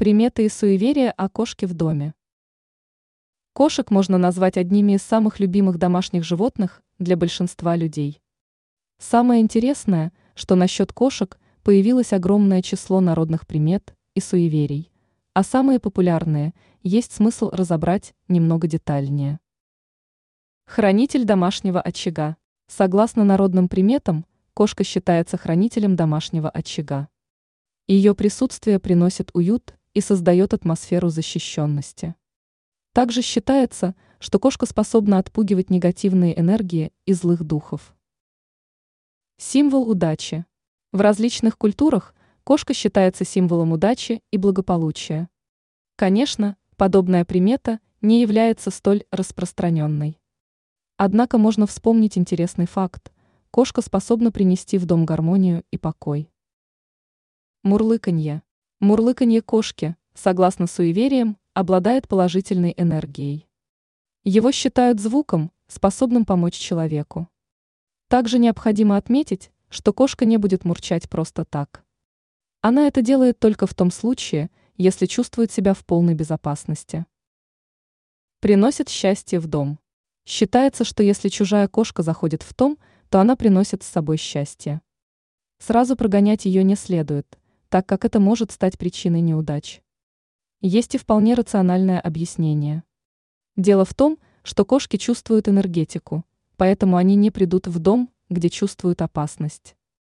Приметы и суеверия о кошке в доме. Кошек можно назвать одними из самых любимых домашних животных для большинства людей. Самое интересное, что насчет кошек появилось огромное число народных примет и суеверий, а самые популярные есть смысл разобрать немного детальнее. Хранитель домашнего очага. Согласно народным приметам, кошка считается хранителем домашнего очага. Ее присутствие приносит уют и создает атмосферу защищенности. Также считается, что кошка способна отпугивать негативные энергии и злых духов. Символ удачи. В различных культурах кошка считается символом удачи и благополучия. Конечно, подобная примета не является столь распространенной. Однако можно вспомнить интересный факт. Кошка способна принести в дом гармонию и покой. Мурлыканье. Мурлыканье кошки, согласно суевериям, обладает положительной энергией. Его считают звуком, способным помочь человеку. Также необходимо отметить, что кошка не будет мурчать просто так. Она это делает только в том случае, если чувствует себя в полной безопасности. Приносит счастье в дом. Считается, что если чужая кошка заходит в дом, то она приносит с собой счастье. Сразу прогонять ее не следует, так как это может стать причиной неудач. Есть и вполне рациональное объяснение. Дело в том, что кошки чувствуют энергетику, поэтому они не придут в дом, где чувствуют опасность.